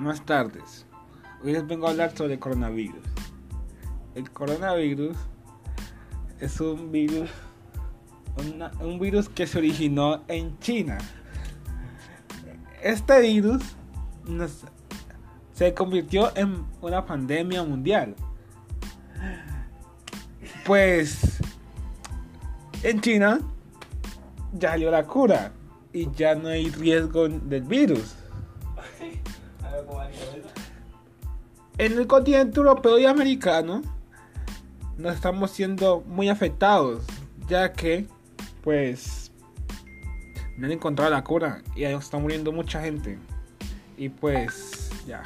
buenas tardes. Hoy les vengo a hablar sobre el coronavirus. El coronavirus es un virus, un virus que se originó en China. Este virus se convirtió en una pandemia mundial. Pues en China ya salió la cura y ya no hay riesgo del virus. En el continente europeo y americano nos estamos siendo muy afectados, ya que pues no han encontrado la cura y ahí está muriendo mucha gente. Y pues ya.